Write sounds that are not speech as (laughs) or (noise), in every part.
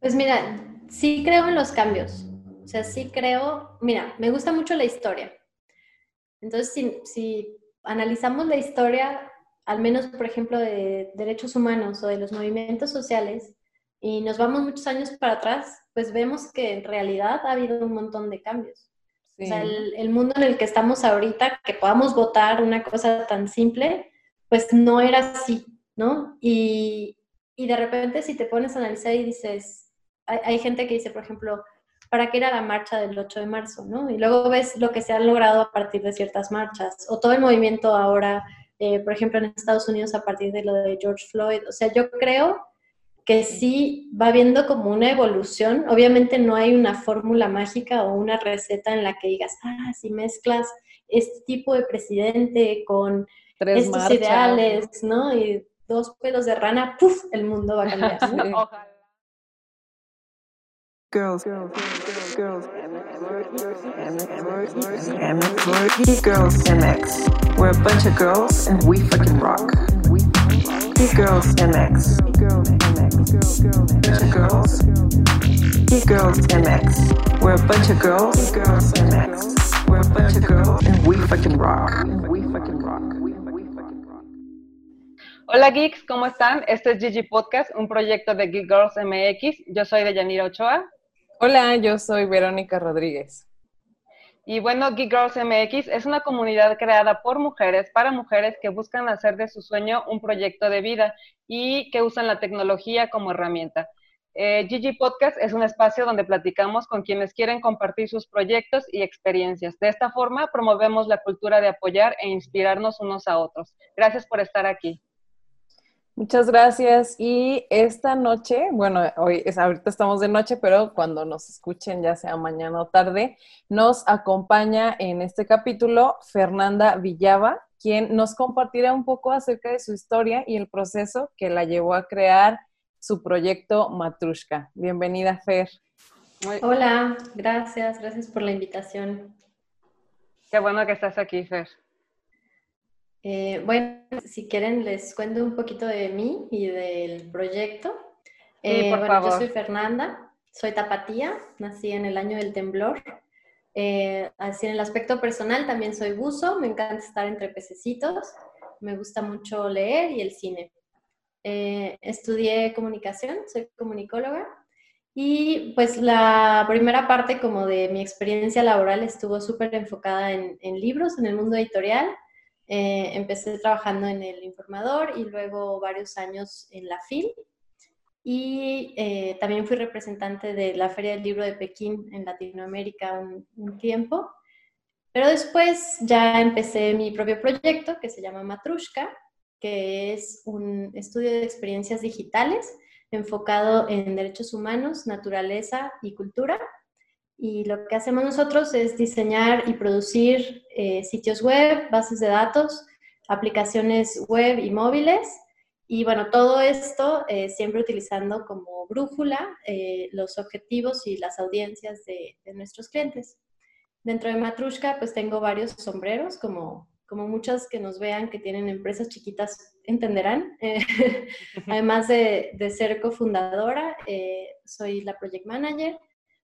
Pues mira, sí creo en los cambios. O sea, sí creo, mira, me gusta mucho la historia. Entonces, si, si analizamos la historia, al menos, por ejemplo, de derechos humanos o de los movimientos sociales, y nos vamos muchos años para atrás, pues vemos que en realidad ha habido un montón de cambios. O sea, el, el, mundo en el que estamos ahorita, que podamos votar una cosa tan simple, pues no era así, ¿no? Y, y de repente si te pones a analizar y dices, hay, hay, gente que dice, por ejemplo, ¿para qué era la marcha del 8 de marzo, no? Y luego ves lo que se ha logrado a partir de ciertas marchas, o todo el movimiento ahora, eh, por ejemplo, en Estados Unidos a partir de lo de George Floyd. O sea, yo creo que sí va viendo como una evolución. Obviamente no hay una fórmula mágica o una receta en la que digas, ah, si mezclas este tipo de presidente con Tres estos marchas. ideales, ¿no? Y dos pelos de rana, ¡puf! El mundo va a cambiar. ¿no? (laughs) Ojalá. Girls, girls, girls, girls, girls, MX. We're a bunch of girls and we fucking rock. Girls, MX. Girls, MX. Bunch of girls. Girls, MX. We're a bunch of girls. Girls, MX. We're a bunch of girls and we fucking rock. We fucking rock. Hola geeks, ¿cómo están? Este es Gigi Podcast, un proyecto de Geek Girls MX. Yo soy de Yanira Ochoa. Hola, yo soy Verónica Rodríguez. Y bueno, Geek Girls MX es una comunidad creada por mujeres, para mujeres que buscan hacer de su sueño un proyecto de vida y que usan la tecnología como herramienta. Eh, Gigi Podcast es un espacio donde platicamos con quienes quieren compartir sus proyectos y experiencias. De esta forma, promovemos la cultura de apoyar e inspirarnos unos a otros. Gracias por estar aquí. Muchas gracias. Y esta noche, bueno, hoy es ahorita estamos de noche, pero cuando nos escuchen, ya sea mañana o tarde, nos acompaña en este capítulo Fernanda Villava, quien nos compartirá un poco acerca de su historia y el proceso que la llevó a crear su proyecto Matrushka. Bienvenida, Fer. Hola, gracias, gracias por la invitación. Qué bueno que estás aquí, Fer. Eh, bueno, si quieren les cuento un poquito de mí y del proyecto. Sí, eh, por bueno, favor. yo soy Fernanda, soy tapatía, nací en el año del temblor. Eh, así en el aspecto personal también soy buzo, me encanta estar entre pececitos, me gusta mucho leer y el cine. Estudié comunicación, soy comunicóloga y pues la primera parte como de mi experiencia laboral estuvo súper enfocada en, en libros, en el mundo editorial. Eh, empecé trabajando en el informador y luego varios años en la FIL. Y eh, también fui representante de la Feria del Libro de Pekín en Latinoamérica un, un, tiempo. Pero después ya empecé mi propio proyecto que se llama Matrushka, que es un estudio de experiencias digitales enfocado en derechos humanos, naturaleza y cultura. Y lo que hacemos nosotros es diseñar y producir eh, sitios web, bases de datos, aplicaciones web y móviles. Y bueno, todo esto eh, siempre utilizando como brújula eh, los objetivos y las audiencias de, de, nuestros clientes. Dentro de Matrushka, pues tengo varios sombreros, como, como muchas que nos vean que tienen empresas chiquitas entenderán. (laughs) (laughs) Además de, de, ser cofundadora, soy la project manager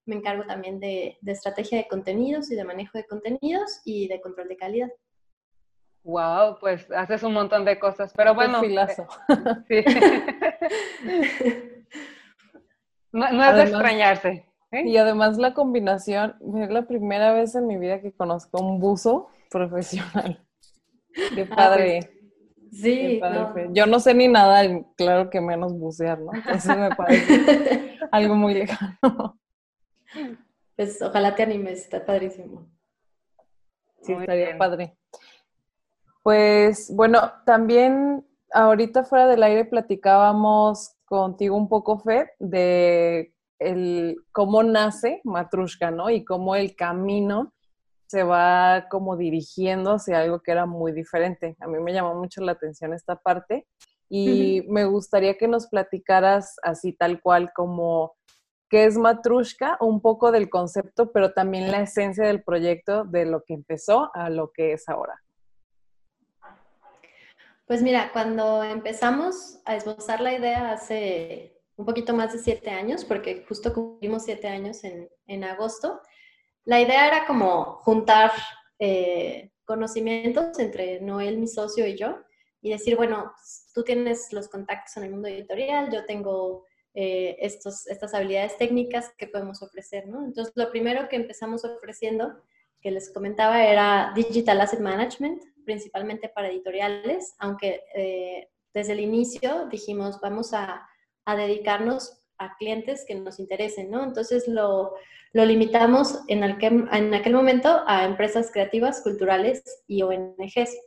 me encargo también de, de, estrategia de contenidos y de manejo de contenidos y de control de calidad. Wow, pues haces un montón de cosas, pero bueno. Filazo. (laughs) Sí. (laughs) no, no, es además, de extrañarse. ¿eh? Y además la combinación, es la primera vez en mi vida que conozco un buzo profesional. Qué padre. Ah, pues, sí. Qué padre. No. Yo no sé ni nada, claro que menos bucear, ¿no? Entonces me parece (laughs) algo muy lejano. Pues ojalá te animes, está padrísimo. Sí, Muy estaría bien. padre. Pues bueno, también ahorita fuera del aire platicábamos contigo un poco, Fe, de el, cómo nace Matrushka, ¿no? Y cómo el camino se va como dirigiendo hacia algo que era muy diferente. A mí me llamó mucho la atención esta parte y uh -huh. me gustaría que nos platicaras así tal cual como que es Matrushka, un poco del concepto, pero también la esencia del proyecto, de lo que empezó a lo que es ahora. Pues mira, cuando empezamos a esbozar la idea hace un poquito más de siete años, porque justo cumplimos siete años en, agosto. La idea era como juntar eh, conocimientos entre Noel, mi socio, y yo, y decir, bueno, tú tienes los contactos en el mundo editorial, yo tengo eh, estos, estas habilidades técnicas que podemos ofrecer, ¿no? Entonces, lo primero que empezamos ofreciendo, que les comentaba, era Digital Asset Management, principalmente para editoriales, aunque eh, desde el inicio dijimos, vamos a, a, dedicarnos a clientes que nos interesen, ¿no? Entonces, lo, lo limitamos en en aquel momento a empresas creativas, culturales y ONGs.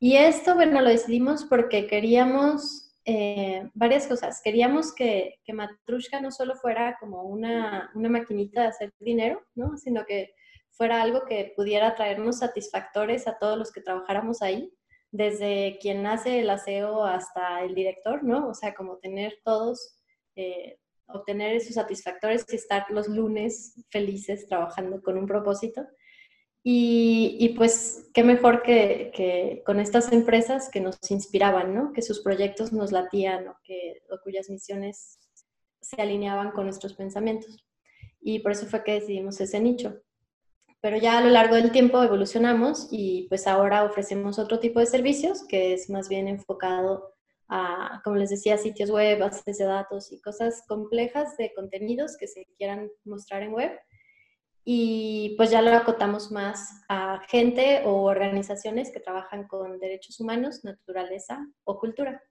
Y esto, bueno, lo decidimos porque queríamos eh, varias cosas. Queríamos que, que Matrushka no solo fuera como una, una, maquinita de hacer dinero, ¿no? sino que fuera algo que pudiera traernos satisfactores a todos los que trabajáramos ahí, desde quien hace el aseo hasta el director, ¿no? O sea, como tener todos, eh, obtener esos satisfactores y estar los lunes felices trabajando con un propósito. Y, pues qué mejor que, con estas empresas que nos inspiraban, ¿no? Que sus proyectos nos latían o, que, cuyas misiones se alineaban con nuestros pensamientos. Y por eso fue que decidimos ese nicho. Pero ya a lo largo del tiempo evolucionamos y pues ahora ofrecemos otro tipo de servicios que es más bien enfocado a, como les decía, sitios web, bases de datos y cosas complejas de contenidos que se quieran mostrar en web y pues ya lo acotamos más a gente o organizaciones que trabajan con derechos humanos, naturaleza o cultura.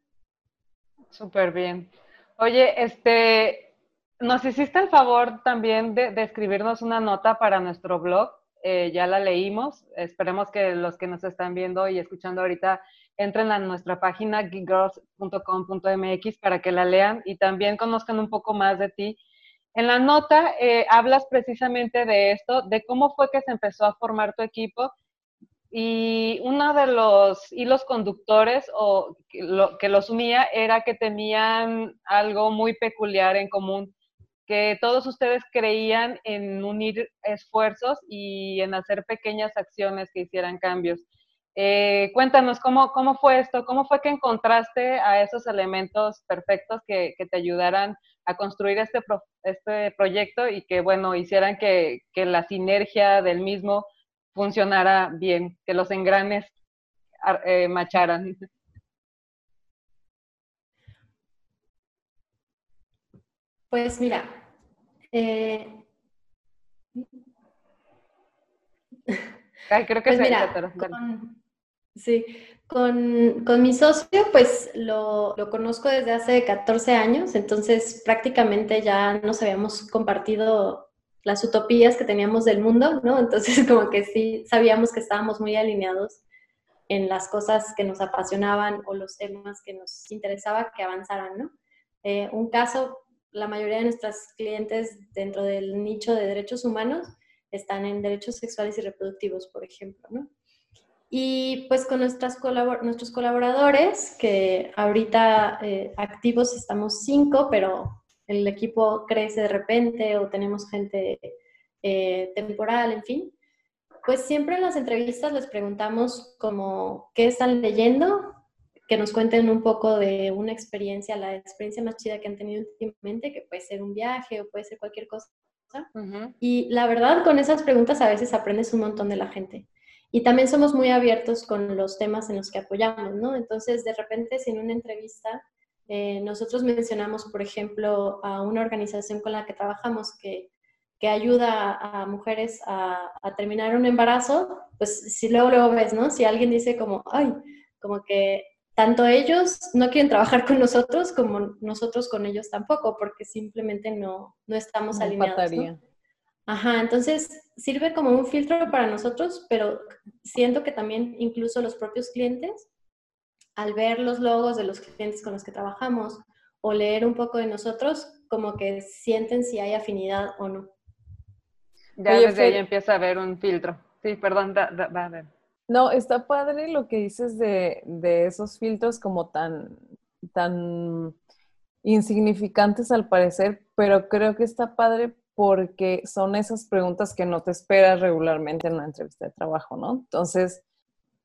Súper bien. Oye, este, nos hiciste el favor también de, escribirnos una nota para nuestro blog. Eh, ya la leímos. Esperemos que los que nos están viendo y escuchando ahorita entren a nuestra página geekgirls.com.mx para que la lean y también conozcan un poco más de ti en la nota eh, hablas precisamente de esto, de cómo fue que se empezó a formar tu equipo y uno de los hilos conductores o que los unía era que tenían algo muy peculiar en común, que todos ustedes creían en unir esfuerzos y en hacer pequeñas acciones que hicieran cambios. Eh, cuéntanos ¿cómo, cómo fue esto, cómo fue que encontraste a esos elementos perfectos que, que te ayudaran a construir este, este proyecto y que, bueno, hicieran que, que, la sinergia del mismo funcionara bien, que los engranes eh, macharan. Pues mira, eh... Ay, creo que pues mira, Sí, con, con, mi socio, pues lo, lo, conozco desde hace 14 años, entonces prácticamente ya nos habíamos compartido las utopías que teníamos del mundo, ¿no? Entonces (laughs) como que sí sabíamos que estábamos muy alineados en las cosas que nos apasionaban o los temas que nos interesaba que avanzaran, ¿no? Eh, un caso, la mayoría de nuestras clientes dentro del nicho de derechos humanos están en derechos sexuales y reproductivos, por ejemplo, ¿no? Y pues con nuestras nuestros colaboradores, que ahorita eh, activos estamos cinco, pero el equipo crece de repente o tenemos gente eh, temporal, en fin, pues siempre en las entrevistas les preguntamos como qué están leyendo, que nos cuenten un poco de una experiencia, la experiencia más chida que han tenido últimamente, que puede ser un viaje o puede ser cualquier cosa. Y la verdad, con esas preguntas a veces aprendes un montón de la gente. Y también somos muy abiertos con los temas en los que apoyamos, ¿no? Entonces, de repente, si en una entrevista eh, nosotros mencionamos, por ejemplo, a una organización con la que trabajamos que, que ayuda a, mujeres a, a, terminar un embarazo, pues si luego, luego ves, ¿no? Si alguien dice como, ay, como que tanto ellos no quieren trabajar con nosotros como nosotros con ellos tampoco, porque simplemente no, no estamos alineados. ¿no? Ajá, entonces sirve como un filtro para nosotros, pero siento que también incluso los propios clientes, al ver los logos de los clientes con los que trabajamos o leer un poco de nosotros, como que sienten si hay afinidad o no. Ya desde ahí empieza a haber un filtro. Sí, perdón, va a ver. No, está padre lo que dices de, de esos filtros como tan, tan insignificantes al parecer, pero creo que está padre porque son esas preguntas que no te esperas regularmente en una entrevista de trabajo, ¿no? Entonces,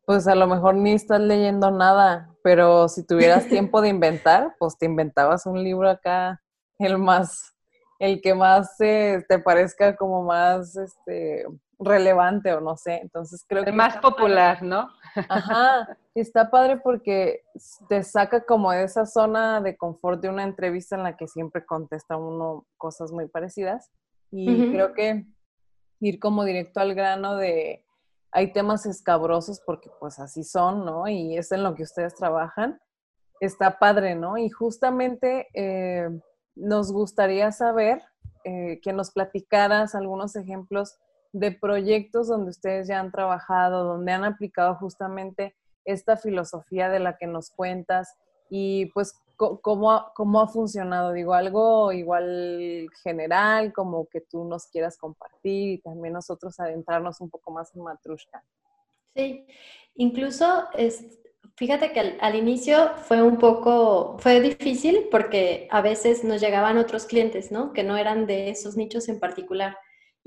pues a lo mejor ni estás leyendo nada, pero si tuvieras (laughs) tiempo de inventar, pues te inventabas un libro acá el más, el que más te parezca como más este, relevante o no sé. Entonces creo que... El más popular, ¿no? Ajá, está padre porque te saca como de esa zona de confort de una entrevista en la que siempre contesta uno cosas muy parecidas. Y creo que ir como directo al grano de hay temas escabrosos porque pues así son, ¿no? Y es en lo que ustedes trabajan. Está padre, ¿no? Y justamente eh, nos gustaría saber eh, que nos platicaras algunos ejemplos de proyectos donde ustedes ya han trabajado, donde han aplicado justamente esta filosofía de la que nos cuentas y pues cómo, cómo ha funcionado, digo, algo igual general, como que tú nos quieras compartir y también nosotros adentrarnos un poco más en Matrushka. Sí, incluso es, fíjate que al, al, inicio fue un poco, fue difícil porque a veces nos llegaban otros clientes, ¿no? Que no eran de esos nichos en particular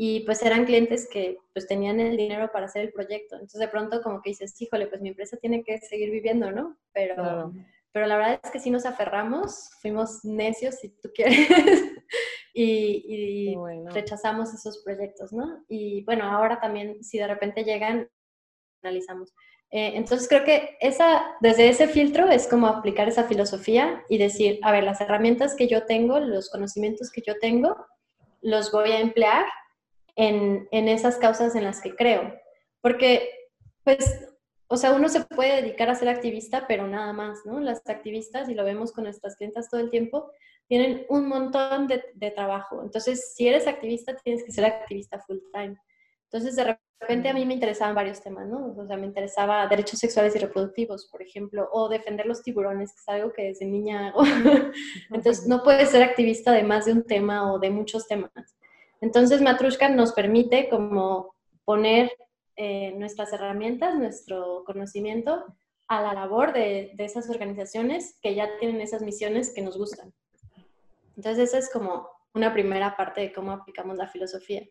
y pues eran clientes que pues tenían el dinero para hacer el proyecto. Entonces de pronto como que dices, híjole, pues mi empresa tiene que seguir viviendo, ¿no? Pero, pero la verdad es que sí nos aferramos, fuimos necios si tú quieres (laughs) y, rechazamos esos proyectos, ¿no? Y bueno, ahora también si de repente llegan, analizamos. Eh, entonces creo que esa, desde ese filtro es como aplicar esa filosofía y decir, a ver, las herramientas que yo tengo, los conocimientos que yo tengo, los voy a emplear en, esas causas en las que creo. Porque, pues, o sea, uno se puede dedicar a ser activista, pero nada más, ¿no? Las activistas, y lo vemos con nuestras clientas todo el tiempo, tienen un montón de, de, trabajo. Entonces, si eres activista, tienes que ser activista full time. Entonces, de repente a mí me interesaban varios temas, ¿no? O sea, me interesaba derechos sexuales y reproductivos, por ejemplo, o defender los tiburones, que es algo que desde niña hago. (laughs) Entonces, no puedes ser activista de más de un tema o de muchos temas. Entonces, Matrushka nos permite como poner eh, nuestras herramientas, nuestro conocimiento a la labor de, esas organizaciones que ya tienen esas misiones que nos gustan. Entonces, esa es como una primera parte de cómo aplicamos la filosofía.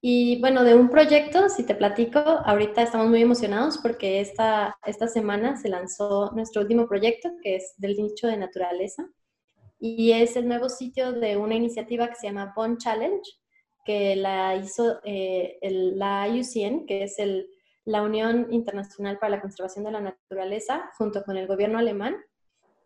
Y bueno, de un proyecto, si te platico, ahorita estamos muy emocionados porque esta, esta semana se lanzó nuestro último proyecto, que es del nicho de naturaleza, y es el nuevo sitio de una iniciativa que se llama Bond Challenge, que la hizo eh, la IUCN, que es la Unión Internacional para la Conservación de la Naturaleza, junto con el gobierno alemán.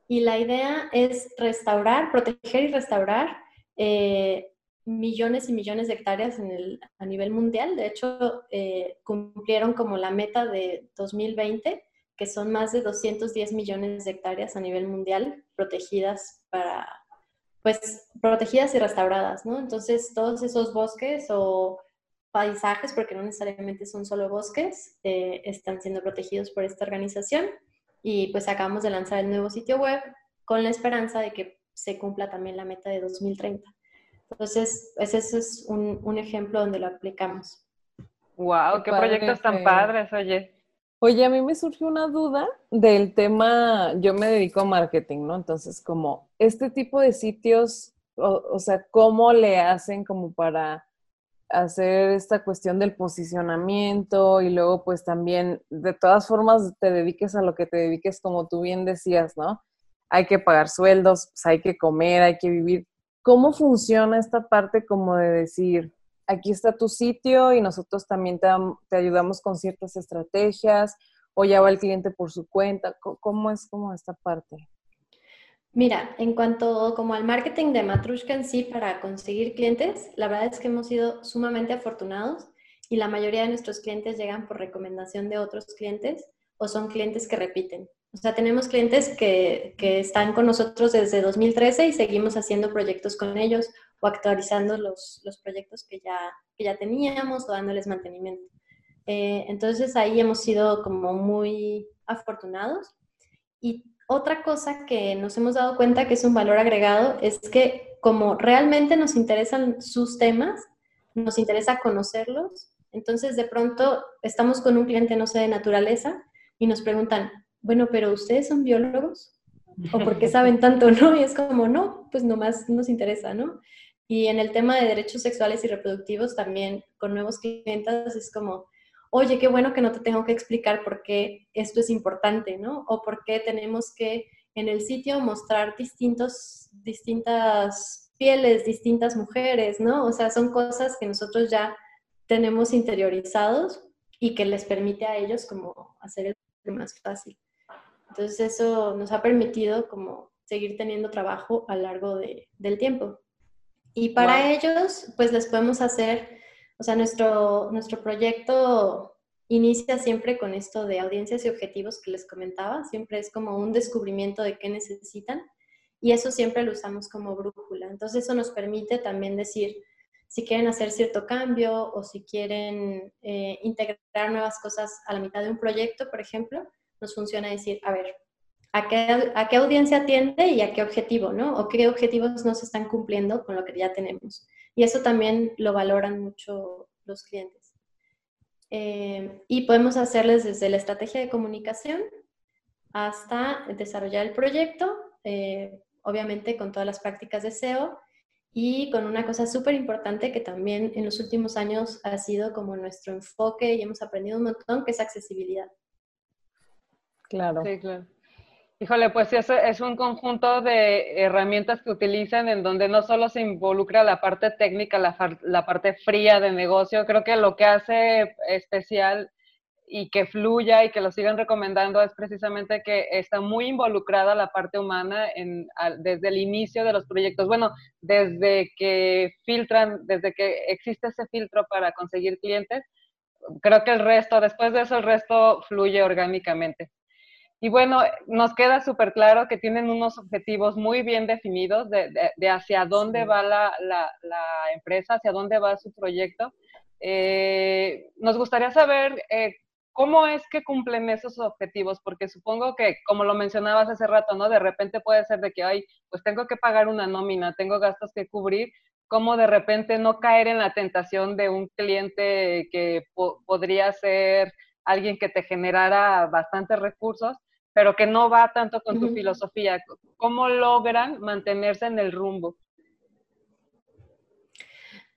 Y la idea es restaurar, proteger y restaurar eh, millones y millones de hectáreas en el, a nivel mundial. De hecho, eh, cumplieron como la meta de 2020, que son más de 210 millones de hectáreas a nivel mundial protegidas para pues protegidas y restauradas, ¿no? Entonces todos esos bosques o paisajes, porque no necesariamente son solo bosques, eh, están siendo protegidos por esta organización y pues acabamos de lanzar el nuevo sitio web con la esperanza de que se cumpla también la meta de 2030. Entonces, pues ese es un, un ejemplo donde lo aplicamos. ¡Wow! ¡Qué, proyectos tan padres, oye! Oye, a mí me surgió una duda del tema, yo me dedico a marketing, ¿no? Entonces, como este tipo de sitios, o, sea, ¿cómo le hacen como para hacer esta cuestión del posicionamiento y luego pues también, de todas formas, te dediques a lo que te dediques, como tú bien decías, ¿no? Hay que pagar sueldos, pues, hay que comer, hay que vivir. ¿Cómo funciona esta parte como de decir, aquí está tu sitio y nosotros también te, ayudamos con ciertas estrategias o ya va el cliente por su cuenta? ¿Cómo es como esta parte? Mira, en cuanto como al marketing de Matrushka en sí para conseguir clientes, la verdad es que hemos sido sumamente afortunados y la mayoría de nuestros clientes llegan por recomendación de otros clientes o son clientes que repiten. O sea, tenemos clientes que, que están con nosotros desde 2013 y seguimos haciendo proyectos con ellos o actualizando los, los proyectos que ya, que ya teníamos o dándoles mantenimiento. Eh, entonces ahí hemos sido como muy afortunados. Y otra cosa que nos hemos dado cuenta que es un valor agregado es que como realmente nos interesan sus temas, nos interesa conocerlos, entonces de pronto estamos con un cliente, no sé, de naturaleza y nos preguntan, bueno, pero ustedes son biólogos o por qué (laughs) saben tanto, ¿no? Y es como, no, pues nomás nos interesa, ¿no? Y en el tema de derechos sexuales y reproductivos también con nuevos clientes es como, oye, qué bueno que no te tengo que explicar por qué esto es importante, ¿no? O por qué tenemos que en el sitio mostrar distintos, distintas pieles, distintas mujeres, ¿no? O sea, son cosas que nosotros ya tenemos interiorizados y que les permite a ellos como hacer el más fácil. Entonces eso nos ha permitido como seguir teniendo trabajo a lo largo de, del tiempo. Y para ellos, pues les podemos hacer, o sea, nuestro, nuestro proyecto inicia siempre con esto de audiencias y objetivos que les comentaba, siempre es como un descubrimiento de qué necesitan y eso siempre lo usamos como brújula. Entonces eso nos permite también decir si quieren hacer cierto cambio o si quieren eh, integrar nuevas cosas a la mitad de un proyecto, por ejemplo, nos funciona decir, a ver, ¿a qué, a qué audiencia atiende y a qué objetivo, ¿no? O qué objetivos no se están cumpliendo con lo que ya tenemos. Y eso también lo valoran mucho los clientes. Eh, y podemos hacerles desde la estrategia de comunicación hasta desarrollar el proyecto, eh, obviamente con todas las prácticas de SEO y con una cosa súper importante que también en los últimos años ha sido como nuestro enfoque y hemos aprendido un montón, que es accesibilidad. Claro. Sí, claro. Híjole, pues es, es un conjunto de herramientas que utilizan en donde no solo se involucra la parte técnica, la, la parte fría de negocio, creo que lo que hace especial y que fluya y que lo sigan recomendando es precisamente que está muy involucrada la parte humana desde el inicio de los proyectos. Bueno, desde que filtran, desde que existe ese filtro para conseguir clientes, creo que el resto, después de eso, el resto fluye orgánicamente. Y bueno, nos queda súper claro que tienen unos objetivos muy bien definidos de, de, hacia dónde va la, la, la, empresa, hacia dónde va su proyecto. Eh, nos gustaría saber eh, cómo es que cumplen esos objetivos, porque supongo que, como lo mencionabas hace rato, ¿no? De repente puede ser de que, ay, pues tengo que pagar una nómina, tengo gastos que cubrir, cómo de repente no caer en la tentación de un cliente que podría ser alguien que te generara bastantes recursos pero que no va tanto con tu filosofía. ¿Cómo logran mantenerse en el rumbo?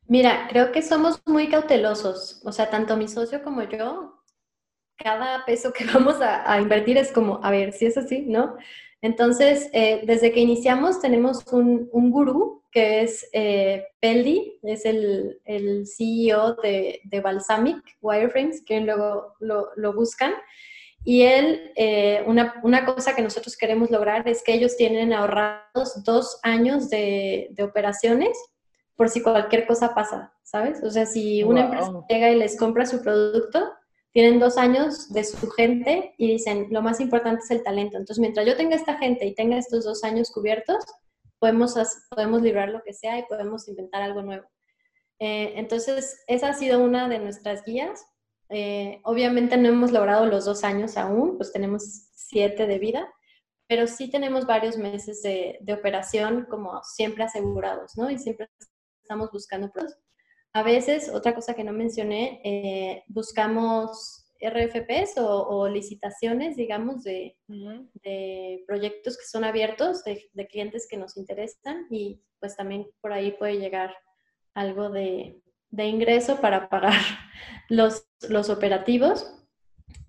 Mira, creo que somos muy cautelosos, o sea, tanto mi socio como yo, cada peso que (laughs) vamos a, invertir es como, a ver, si es así, ¿no? Entonces, eh, desde que iniciamos tenemos un, un gurú que es eh, Peldi, es el, el CEO de, de, Balsamic Wireframes, que luego lo, lo buscan. Y él, eh, una, una, cosa que nosotros queremos lograr es que ellos tienen ahorrados dos años de, de operaciones por si cualquier cosa pasa, ¿sabes? O sea, si una empresa llega y les compra su producto, tienen dos años de su gente y dicen, lo más importante es el talento. Entonces, mientras yo tenga esta gente y tenga estos dos años cubiertos, podemos, podemos librar lo que sea y podemos inventar algo nuevo. Eh, entonces, esa ha sido una de nuestras guías eh, obviamente no hemos logrado los dos años aún, pues tenemos siete de vida, pero sí tenemos varios meses de, operación como siempre asegurados, ¿no? Y siempre estamos buscando pros. A veces, otra cosa que no mencioné, eh, buscamos RFPs o, licitaciones, digamos, de, de, proyectos que son abiertos, de, de, clientes que nos interesan y pues también por ahí puede llegar algo de, de ingreso para pagar (laughs) los, los operativos.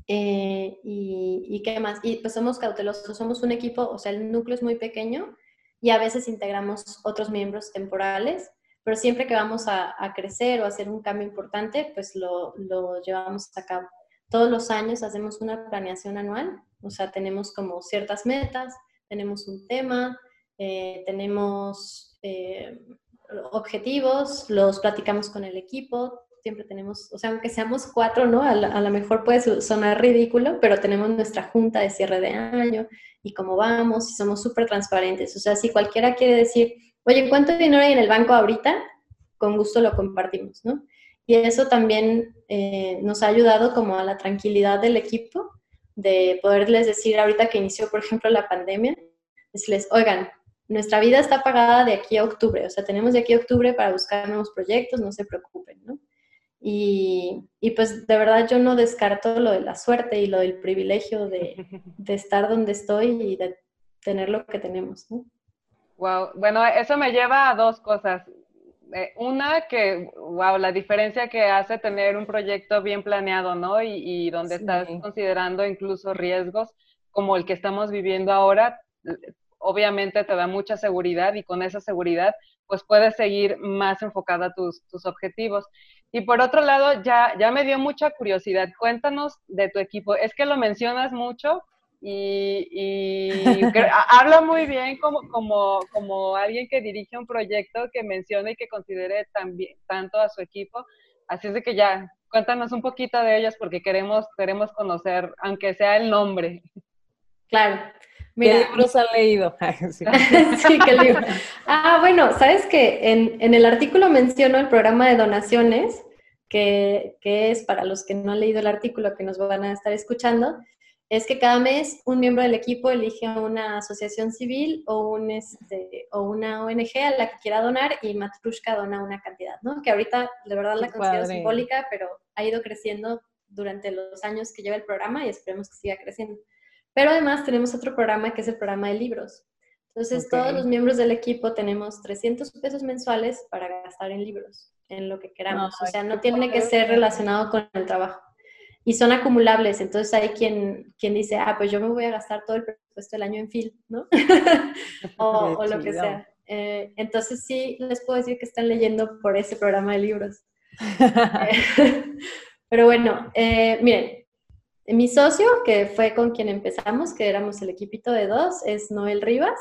Eh, y, qué más? Y pues somos cautelosos, somos un equipo, o sea, el núcleo es muy pequeño y a veces integramos otros miembros temporales, pero siempre que vamos a, crecer o hacer un cambio importante, pues lo, lo, llevamos a cabo. Todos los años hacemos una planeación anual, o sea, tenemos como ciertas metas, tenemos un tema, eh, tenemos eh, objetivos, los platicamos con el equipo, siempre tenemos, o sea, aunque seamos cuatro, ¿no? A lo mejor puede sonar ridículo, pero tenemos nuestra junta de cierre de año y cómo vamos y somos súper transparentes. O sea, si cualquiera quiere decir, oye, ¿cuánto dinero hay en el banco ahorita? Con gusto lo compartimos, ¿no? Y eso también eh, nos ha ayudado como a la tranquilidad del equipo, de poderles decir ahorita que inició, por ejemplo, la pandemia, decirles, oigan, nuestra vida está pagada de aquí a octubre, o sea, tenemos de aquí a octubre para buscar nuevos proyectos, no se preocupen, ¿no? Y, y pues de verdad yo no descarto lo de la suerte y lo del privilegio de, (laughs) de estar donde estoy y de tener lo que tenemos, ¿no? Wow, bueno, eso me lleva a dos cosas. Eh, una, que, wow, la diferencia que hace tener un proyecto bien planeado, ¿no? Y, y donde estás considerando incluso riesgos como el que estamos viviendo ahora, obviamente te da mucha seguridad y con esa seguridad pues puedes seguir más enfocada a tus, tus objetivos. Y por otro lado, ya, ya me dio mucha curiosidad. Cuéntanos de tu equipo. Es que lo mencionas mucho y, y (laughs) habla muy bien como, como, como alguien que dirige un proyecto que mencione y que considere también, tanto a su equipo. Así es de que ya, cuéntanos un poquito de ellas porque queremos, queremos conocer, aunque sea el nombre. Claro. Mira, ¿Qué libros han leído? (laughs) (laughs) sí. qué libro. Ah, bueno, sabes que en, en, el artículo menciono el programa de donaciones, que, que, es para los que no han leído el artículo que nos van a estar escuchando, es que cada mes un miembro del equipo elige una asociación civil o, un, este, o una ONG a la que quiera donar y Matrushka dona una cantidad, ¿no? Que ahorita de verdad la considero simbólica, pero ha ido creciendo durante los años que lleva el programa y esperemos que siga creciendo. Pero además tenemos otro programa que es el programa de libros. Entonces todos los miembros del equipo tenemos 300 pesos mensuales para gastar en libros, en lo que queramos. o sea, no tiene que ser relacionado con el trabajo y son acumulables. Entonces hay quien, quien dice, ah, pues yo me voy a gastar todo el presupuesto del año en film, ¿no? (laughs) o, lo que sea. Eh, entonces sí, les puedo decir que están leyendo por ese programa de libros. (laughs) (laughs) Pero bueno, eh, miren, mi socio, que fue con quien empezamos, que éramos el equipito de dos, es Noel Rivas,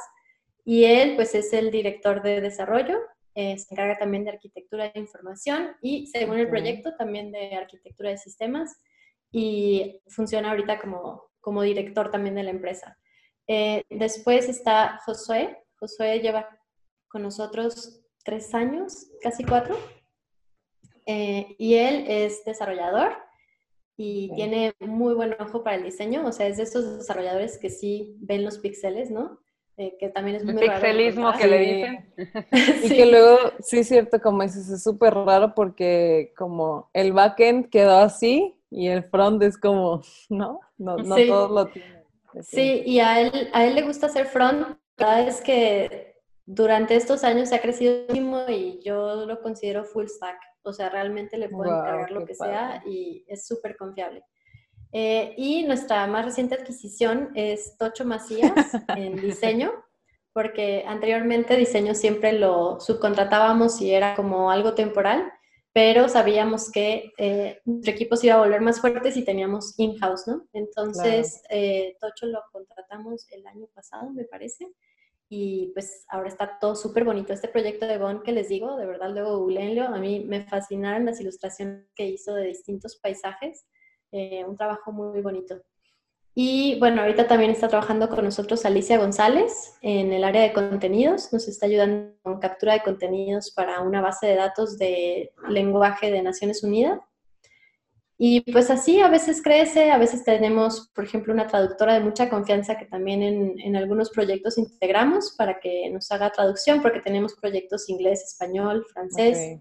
y él pues es el director de desarrollo, eh, se encarga también de arquitectura de información y según el proyecto también de arquitectura de sistemas y funciona ahorita como, como director también de la empresa. Eh, después está Josué. Josué lleva con nosotros tres años, casi cuatro. Eh, y él es desarrollador y tiene muy buen ojo para el diseño. O sea, es de esos desarrolladores que sí ven los píxeles, ¿no? Eh, que también es muy el pixelismo que le dicen. (laughs) (laughs) y que luego, sí, es cierto, como dices, es súper raro porque como el backend quedó así y el front es como, (laughs) ¿no? No, no todos lo tienen. Sí, y a él, a él le gusta hacer front. La es que durante estos años se ha crecido muchísimo y yo lo considero full stack. O sea, realmente le puedo encargar lo que sea y es súper confiable. Eh, y nuestra más reciente adquisición es Tocho Macías (laughs) en diseño, porque anteriormente diseño siempre lo subcontratábamos y era como algo temporal pero sabíamos que eh, nuestro equipo se iba a volver más fuerte si teníamos in-house, ¿no? Entonces, eh, Tocho lo contratamos el año pasado, me parece, y pues ahora está todo súper bonito. Este proyecto de Bon que les digo, de verdad, luego googleenlo, a mí me fascinaron las ilustraciones que hizo de distintos paisajes, eh, un trabajo muy bonito. Y bueno, ahorita también está trabajando con nosotros Alicia González en el área de contenidos. Nos está ayudando con captura de contenidos para una base de datos de lenguaje de Naciones Unidas. Y pues así a veces crece, a veces tenemos, por ejemplo, una traductora de mucha confianza que también en, en algunos proyectos integramos para que nos haga traducción, porque tenemos proyectos inglés, español, francés.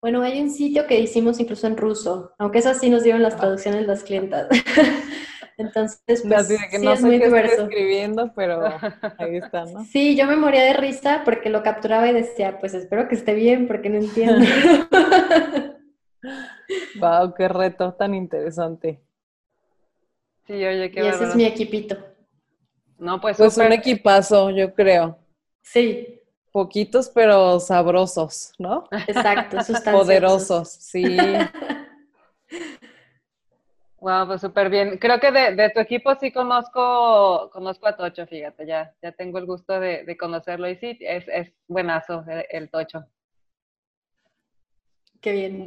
Bueno, hay un sitio que hicimos incluso en ruso, aunque eso sí nos dieron las ah. traducciones las clientas. (laughs) Entonces, pues, que no es sé muy qué diverso. escribiendo, pero (laughs) ahí está, ¿no? Sí, yo me moría de risa porque lo capturaba y decía, pues espero que esté bien porque no entiendo. (laughs) wow, qué reto tan interesante. Sí, oye, qué Y ese es mi equipito. No, pues, pues un equipazo, yo creo. Sí. Poquitos, pero sabrosos, ¿no? Exacto, (laughs) Poderosos, sí. (laughs) Wow, pues súper bien. Creo que de, tu equipo sí conozco, conozco a Tocho, fíjate, ya, ya tengo el gusto de, conocerlo y sí, es, es buenazo el, Tocho. Qué bien.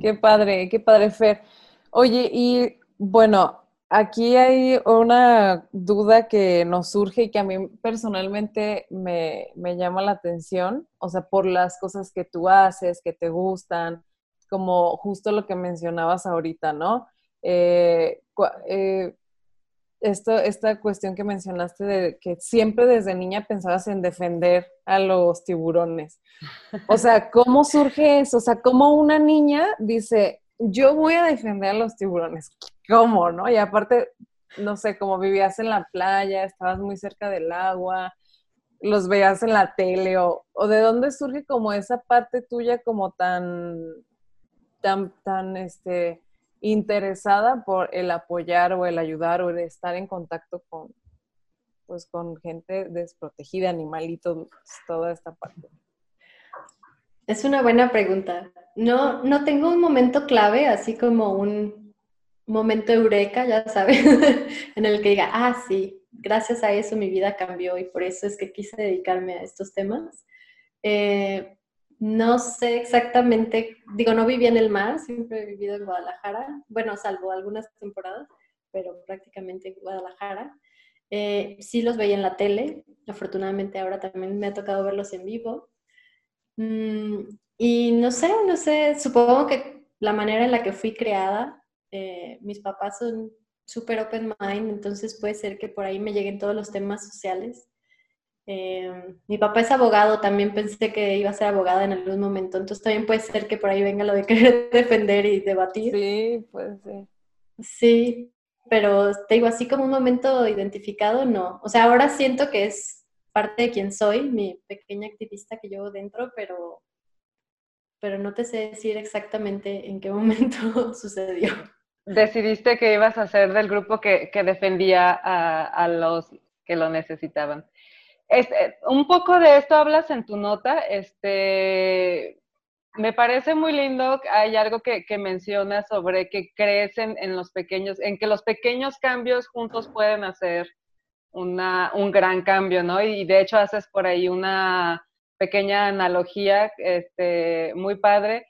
Qué padre, qué padre, Fer. Oye, y bueno, aquí hay una duda que nos surge y que a mí personalmente me, me llama la atención, o sea, por las cosas que tú haces, que te gustan, como justo lo que mencionabas ahorita, ¿no? Eh, eh, esto, esta cuestión que mencionaste de que siempre desde niña pensabas en defender a los tiburones. O sea, ¿cómo surge eso? O sea, ¿cómo una niña dice, yo voy a defender a los tiburones? ¿Cómo, no? Y aparte, no sé, como vivías en la playa, estabas muy cerca del agua, los veías en la tele, o, o de dónde surge como esa parte tuya como tan tan, tan este, interesada por el apoyar o el ayudar o el estar en contacto con, pues con gente desprotegida, animalitos, toda esta parte. Es una buena pregunta. No, no tengo un momento clave, así como un momento eureka, ya sabes, (laughs) en el que diga, ah, sí, gracias a eso mi vida cambió y por eso es que quise dedicarme a estos temas. Eh, no sé exactamente, digo, no viví en el mar, siempre he vivido en Guadalajara, bueno, salvo algunas temporadas, pero prácticamente en Guadalajara. Eh, sí los veía en la tele, afortunadamente ahora también me ha tocado verlos en vivo. Mm, y no sé, no sé, supongo que la manera en la que fui creada, eh, mis papás son súper open mind, entonces puede ser que por ahí me lleguen todos los temas sociales. Eh, mi papá es abogado, también pensé que iba a ser abogada en algún momento, entonces también puede ser que por ahí venga lo de (laughs) querer defender y debatir. Sí, puede ser. Sí, pero te digo, así como un momento identificado, no. O sea, ahora siento que es parte de quien soy, mi pequeña activista que llevo dentro, pero, pero no te sé decir exactamente en qué (laughs) momento sucedió. Decidiste que ibas a ser del grupo que, que defendía a, a, los que lo necesitaban. Este, un poco de esto hablas en tu nota, este, me parece muy lindo, hay algo que, que mencionas sobre que crecen en los pequeños, en que los pequeños cambios juntos pueden hacer una, un gran cambio, ¿no? Y de hecho haces por ahí una pequeña analogía este, muy padre.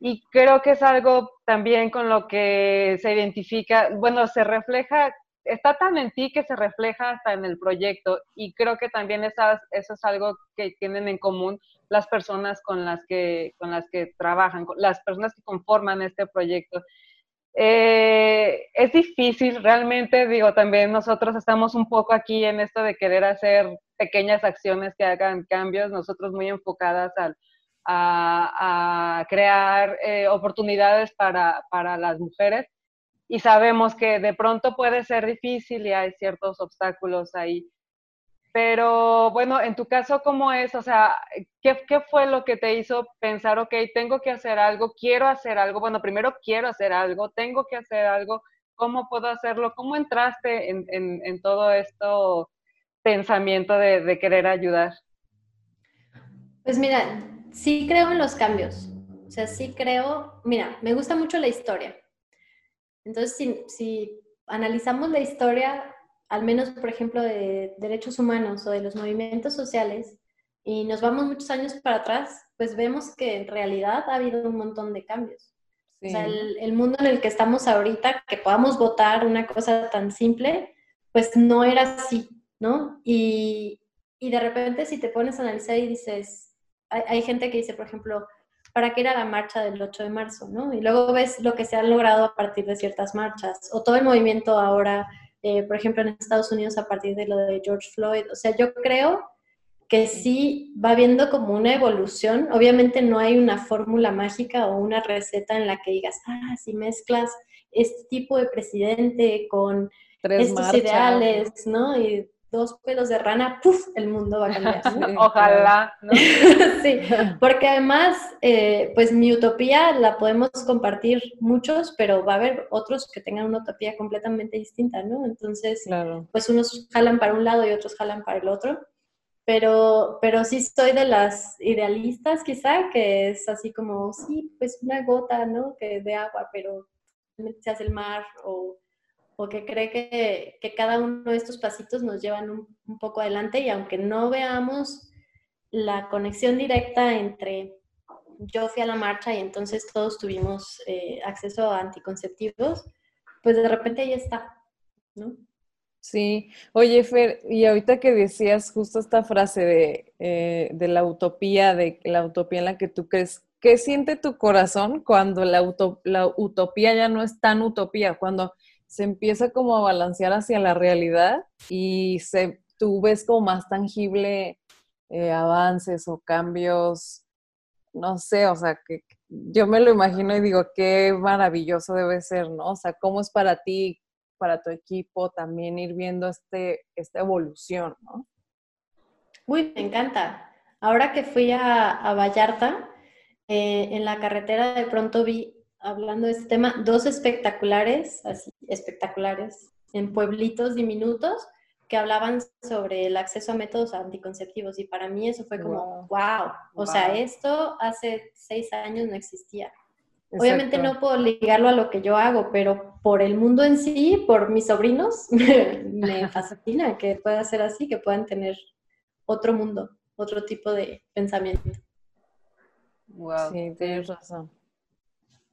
Y creo que es algo también con lo que se identifica, bueno, se refleja, está tan en ti que se refleja hasta en el proyecto. Y creo que también esas, eso es algo que tienen en común las personas con las que, trabajan, las personas que conforman este proyecto. Eh, es difícil, realmente, digo, también nosotros estamos un poco aquí en esto de querer hacer pequeñas acciones que hagan cambios, nosotros muy enfocadas a, crear eh, oportunidades para las mujeres y sabemos que de pronto puede ser difícil y hay ciertos obstáculos ahí. Pero bueno, en tu caso, ¿cómo es? O sea, ¿qué, ¿qué, fue lo que te hizo pensar, ok, tengo que hacer algo, quiero hacer algo? Bueno, primero quiero hacer algo, tengo que hacer algo, ¿cómo puedo hacerlo? ¿Cómo entraste en, en, en todo esto pensamiento de, de, querer ayudar? Pues mira, sí creo en los cambios. O sea, sí creo, mira, me gusta mucho la historia. Entonces, si, si analizamos la historia, al menos, por ejemplo, de derechos humanos o de los movimientos sociales, y nos vamos muchos años para atrás, pues vemos que en realidad ha habido un montón de cambios. Sí. O sea, el, el, mundo en el que estamos ahorita, que podamos votar una cosa tan simple, pues no era así, ¿no? Y, y de repente si te pones a analizar y dices, hay, hay, gente que dice, por ejemplo, ¿para qué era la marcha del 8 de marzo, ¿no? Y luego ves lo que se ha logrado a partir de ciertas marchas, o todo el movimiento ahora eh, por ejemplo, en Estados Unidos a partir de lo de George Floyd. O sea, yo creo que sí va viendo como una evolución. Obviamente no hay una fórmula mágica o una receta en la que digas, ah, si mezclas este tipo de presidente con Tres estos marchas. ideales, ¿no? Y dos pelos de rana, ¡puf! el mundo va a cambiar. (laughs) Ojalá, ¿no? (laughs) sí, porque además, eh, pues mi utopía la podemos compartir muchos, pero va a haber otros que tengan una utopía completamente distinta, ¿no? Entonces, claro. pues unos jalan para un lado y otros jalan para el otro. Pero, pero sí soy de las idealistas, quizá, que es así como, sí, pues una gota, ¿no? Que de agua, pero se hace el mar o o que cree que, que, cada uno de estos pasitos nos llevan un, poco adelante y aunque no veamos la conexión directa entre yo fui a la marcha y entonces todos tuvimos eh, acceso a anticonceptivos, pues de repente ahí está, ¿no? Sí, oye Fer, y ahorita que decías justo esta frase de, eh, de la utopía, de la utopía en la que tú crees, ¿qué siente tu corazón cuando la, utop la utopía ya no es tan utopía? Cuando se empieza como a balancear hacia la realidad y se, tú ves como más tangible eh, avances o cambios, no sé, o sea, que yo me lo imagino y digo, qué maravilloso debe ser, ¿no? O sea, ¿cómo es para ti, para tu equipo también ir viendo este, esta evolución, ¿no? Uy, me encanta. Ahora que fui a, Vallarta, eh, en la carretera de pronto vi hablando de este tema, dos espectaculares, así, espectaculares, en pueblitos diminutos, que hablaban sobre el acceso a métodos anticonceptivos y para mí eso fue como, wow, o sea, esto hace seis años no existía. Obviamente no puedo ligarlo a lo que yo hago, pero por el mundo en sí, por mis sobrinos, (laughs) me (laughs) fascina que pueda ser así, que puedan tener otro mundo, otro tipo de pensamiento. Wow, sí, tienes razón.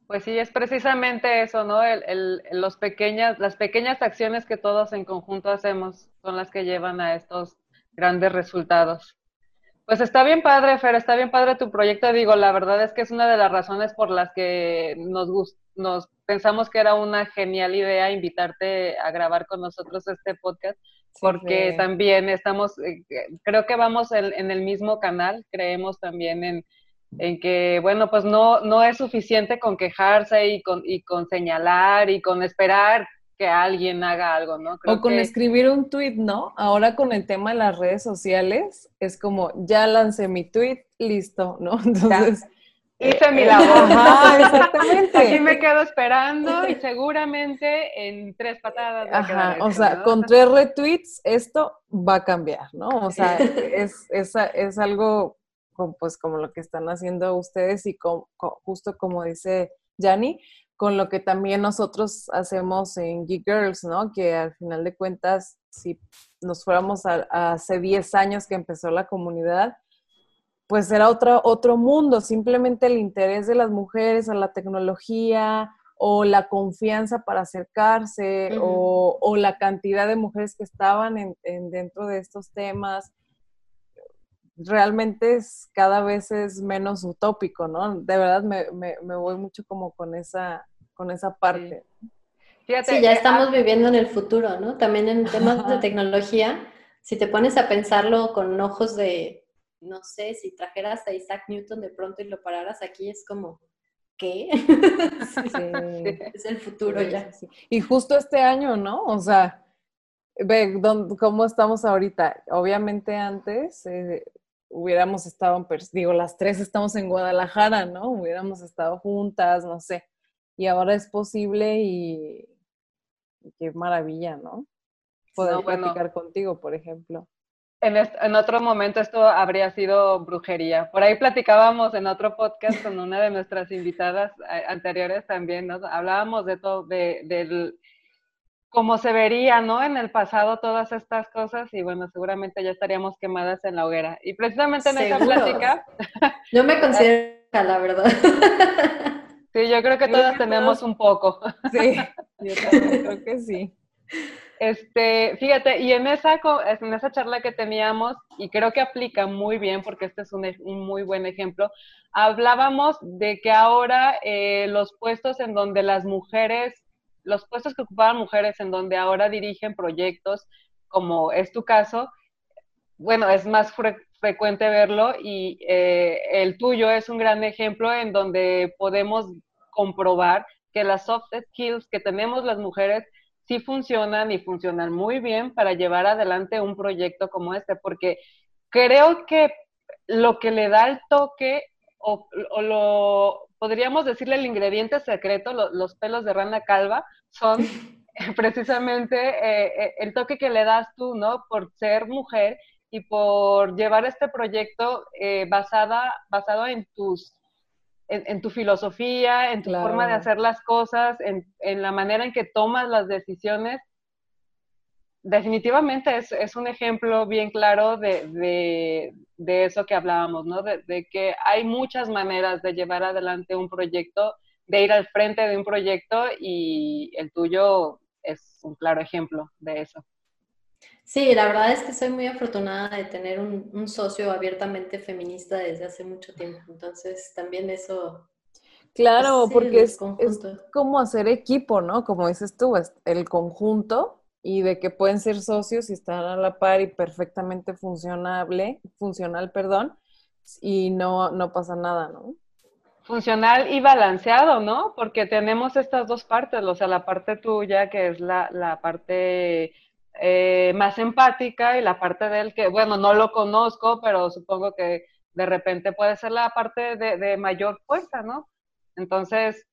Pues sí, es precisamente eso, ¿no? El, los pequeñas, las pequeñas acciones que todos en conjunto hacemos son las que llevan a estos grandes resultados. Pues está bien padre, Fer, está bien padre tu proyecto. Digo, la verdad es que es una de las razones por las que nos, nos pensamos que era una genial idea invitarte a grabar con nosotros este podcast, porque también estamos, eh, creo que vamos en el mismo canal, creemos también en en que, bueno, pues no, no es suficiente con quejarse y con, y con señalar y con esperar que alguien haga algo, ¿no? o con escribir un tweet, ¿no? Ahora con el tema de las redes sociales, es como, ya lancé mi tweet, listo, ¿no? (laughs) Entonces... Hice mi labor. (laughs) Ajá, (laughs) exactamente. Aquí me quedo esperando y seguramente en tres patadas. Ajá, o sea, con tres retweets esto va a cambiar, ¿no? O sea, es, es, es algo pues como lo que están haciendo ustedes y justo como dice Yanni, con lo que también nosotros hacemos en Geek Girls, ¿no? Que al final de cuentas, si nos fuéramos a, hace 10 años que empezó la comunidad, pues era otro, otro mundo, simplemente el interés de las mujeres a la tecnología o la confianza para acercarse o, la cantidad de mujeres que estaban en, dentro de estos temas realmente es cada vez es menos utópico, ¿no? De verdad me, me, voy mucho como con esa, con esa parte. Sí. sí, ya estamos viviendo en el futuro, ¿no? También en temas de tecnología, si te pones a pensarlo con ojos de, no sé, si trajeras a Isaac Newton de pronto y lo pararas aquí, es como, ¿qué? (laughs) sí, es el futuro ya. Y justo este año, ¿no? O sea, ve cómo estamos ahorita. Obviamente antes eh, hubiéramos estado, digo, las tres estamos en Guadalajara, ¿no? Hubiéramos estado juntas, no sé. Y ahora es posible y, qué maravilla, ¿no? Poder platicar contigo, por ejemplo. En, en, otro momento esto habría sido brujería. Por ahí platicábamos en otro podcast con una de nuestras invitadas eh, anteriores también, ¿no? Hablábamos de todo, de, del como se vería, ¿no? En el pasado todas estas cosas y bueno, seguramente ya estaríamos quemadas en la hoguera. Y precisamente en esa plática... (laughs) Yo me considero la verdad. (laughs) Sí, yo creo que todas tenemos un poco. (laughs) Sí, yo también creo que sí. Este, fíjate, y en esa, en esa charla que teníamos, y creo que aplica muy bien porque este es un, un muy buen ejemplo, hablábamos de que ahora eh, los puestos en donde las mujeres los puestos que ocupaban mujeres en donde ahora dirigen proyectos, como es tu caso, bueno, es más frecuente verlo y eh, el tuyo es un gran ejemplo en donde podemos comprobar que las soft skills que tenemos las mujeres sí funcionan y funcionan muy bien para llevar adelante un proyecto como este, porque creo que lo que le da el toque o, o lo, podríamos decirle el ingrediente secreto, los pelos de rana calva, son (laughs) precisamente eh, eh, el toque que le das tú, ¿no? Por ser mujer y por llevar este proyecto eh, basada, basado en tus en, tu filosofía, en tu forma de hacer las cosas, en, en, la manera en que tomas las decisiones definitivamente es, es, un ejemplo bien claro de, de, eso que hablábamos, ¿no? De, de, que hay muchas maneras de llevar adelante un proyecto, de ir al frente de un proyecto y el tuyo es un claro ejemplo de eso. Sí, la verdad es que soy muy afortunada de tener un, un socio abiertamente feminista desde hace mucho tiempo, entonces también eso Claro, pues porque es, es, como hacer equipo, ¿no? Como dices tú, el conjunto y de que pueden ser socios y están a la par y perfectamente funcionable, funcional, perdón, y no, no pasa nada, ¿no? Funcional y balanceado, ¿no? Porque tenemos estas dos partes, o sea, la parte tuya, que es la, la parte eh, más empática, y la parte del que, bueno, no lo conozco, pero supongo que de repente puede ser la parte de, de mayor fuerza, ¿no? Entonces,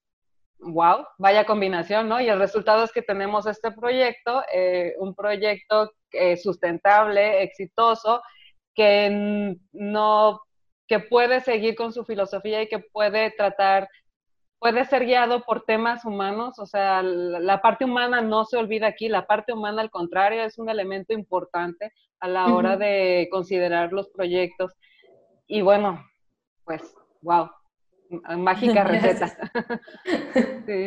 wow, vaya combinación, ¿no? Y el resultado es que tenemos este proyecto, eh, un proyecto eh, sustentable, exitoso, que no, que puede seguir con su filosofía y que puede tratar, puede ser guiado por temas humanos, o sea, la, parte humana no se olvida aquí, la parte humana al contrario es un elemento importante a la hora de considerar los proyectos. Y bueno, pues, wow, mágica (laughs) receta. (laughs) sí.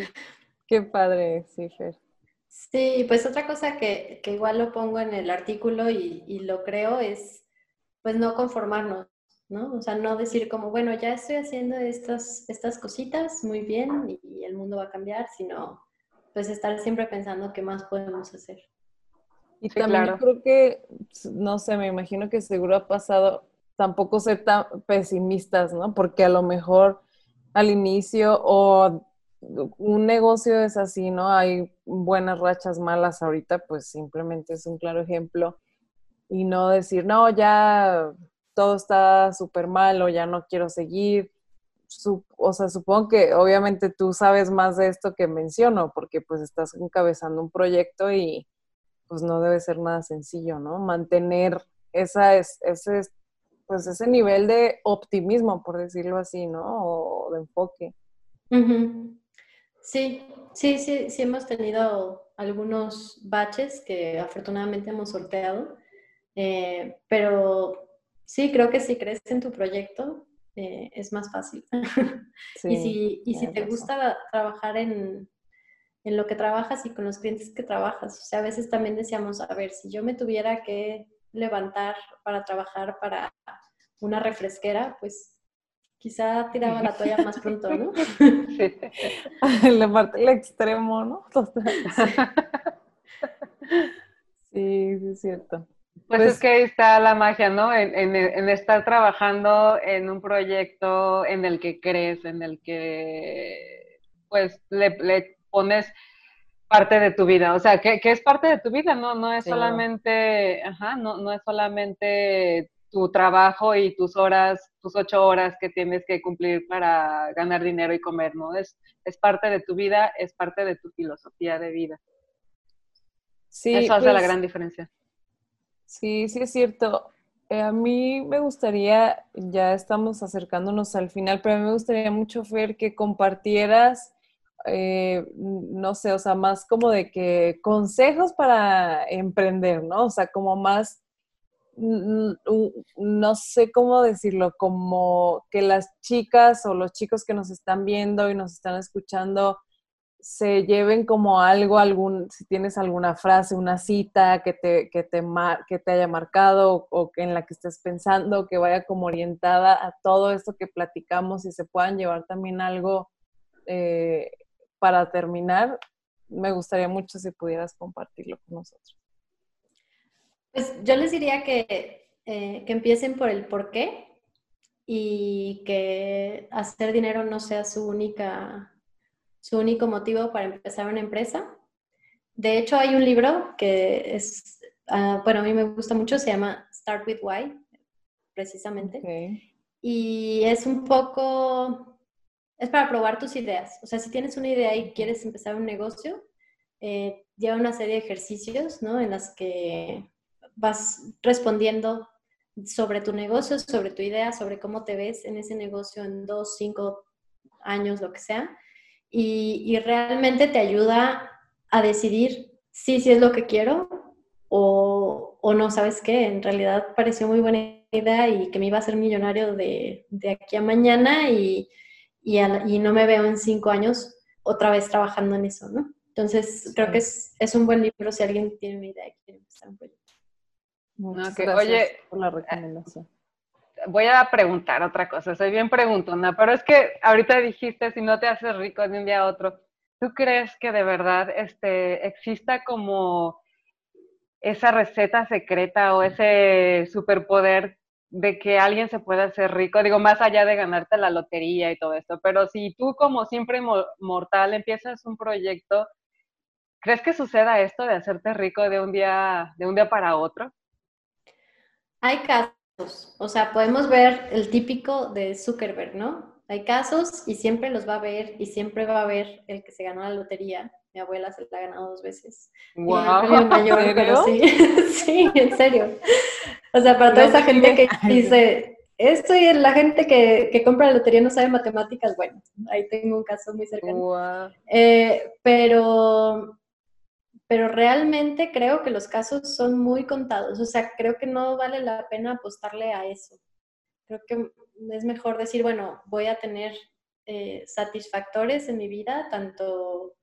Qué padre, sí, Fer. Sí, pues otra cosa que, que, igual lo pongo en el artículo y, y, lo creo es, pues no conformarnos, ¿no? O sea, no decir como, bueno, ya estoy haciendo estas, estas cositas muy bien y, el mundo va a cambiar, sino pues estar siempre pensando qué más podemos hacer. Y también yo creo que, no sé, me imagino que seguro ha pasado tampoco ser tan pesimistas, ¿no? Porque a lo mejor al inicio o un negocio es así, ¿no? Hay buenas rachas malas ahorita, pues simplemente es un claro ejemplo. Y no decir, no, ya todo está súper mal o ya no quiero seguir. o sea, supongo que obviamente tú sabes más de esto que menciono, porque pues estás encabezando un proyecto y pues no debe ser nada sencillo, ¿no? Mantener esa, ese, pues ese nivel de optimismo, por decirlo así, ¿no? O de enfoque. Sí, sí, sí, sí hemos tenido algunos baches que afortunadamente hemos sorteado, eh, pero sí, creo que si crees en tu proyecto eh, es más fácil. (laughs) y si, y si te gusta trabajar en, en lo que trabajas y con los clientes que trabajas, o sea, a veces también decíamos, a ver, si yo me tuviera que levantar para trabajar para una refresquera, pues quizá tiraba la toalla más pronto, ¿no? Sí. La parte del extremo, ¿no? (laughs) Sí, sí, es cierto. Pues, es que ahí está la magia, ¿no? En, estar trabajando en un proyecto en el que crees, en el que pues le, pones parte de tu vida, o sea, que, es parte de tu vida, no, no es solamente, ajá, no, no es solamente tu trabajo y tus horas, tus ocho horas que tienes que cumplir para ganar dinero y comer, ¿no? Es, es parte de tu vida, es parte de tu filosofía de vida. Sí, Eso hace la pues gran diferencia. Sí, sí es cierto. Eh, a mí me gustaría, ya estamos acercándonos al final, pero a mí me gustaría mucho, Fer, que compartieras, eh, no sé, o sea, más como de que consejos para emprender, ¿no? O sea, como más no sé cómo decirlo, como que las chicas o los chicos que nos están viendo y nos están escuchando se lleven como algo, algún, si tienes alguna frase, una cita que te, que te, que te haya marcado o, en la que estés pensando, que vaya como orientada a todo esto que platicamos y se puedan llevar también algo eh, para terminar, me gustaría mucho si pudieras compartirlo con nosotros. Pues yo les diría que, eh, que empiecen por el por qué y que hacer dinero no sea su, única, su único motivo para empezar una empresa. De hecho, hay un libro que es, uh, bueno, a mí me gusta mucho, se llama Start with Why, precisamente. Y es un poco, es para probar tus ideas. O sea, si tienes una idea y quieres empezar un negocio, eh, lleva una serie de ejercicios, ¿no? En las que vas respondiendo sobre tu negocio, sobre tu idea, sobre cómo te ves en ese negocio en dos, cinco años, lo que sea. Y, realmente te ayuda a decidir si, si es lo que quiero o, no, ¿sabes qué? En realidad pareció muy buena idea y que me iba a hacer millonario de, de aquí a mañana y, y, y, no me veo en cinco años otra vez trabajando en eso, ¿no? Entonces, creo que es, es un buen libro si alguien tiene una idea y quiere empezar un proyecto. Muchas gracias Oye, por la recomendación. Voy a preguntar otra cosa, soy bien preguntona, pero es que ahorita dijiste si no te haces rico de un día a otro, ¿tú crees que de verdad este, exista como esa receta secreta o ese superpoder de que alguien se pueda hacer rico, digo, más allá de ganarte la lotería y todo esto, pero si tú como siempre mortal empiezas un proyecto, ¿crees que suceda esto de hacerte rico de un día, de un día para otro? Hay casos, o sea, podemos ver el típico de Zuckerberg, ¿no? Hay casos y siempre los va a ver y siempre va a haber el que se ganó la lotería mi abuela se la ha ganado dos veces. Wow. mayor, (laughs) pero sí, (laughs) sí, en serio. O sea, para toda esa gente que dice, esto y la gente que, que, compra la lotería no sabe matemáticas, bueno, ahí tengo un caso muy cercano. Eh, pero, pero realmente creo que los casos son muy contados, o sea, creo que no vale la pena apostarle a eso. Creo que es mejor decir, bueno, voy a tener eh, satisfactores en mi vida, tanto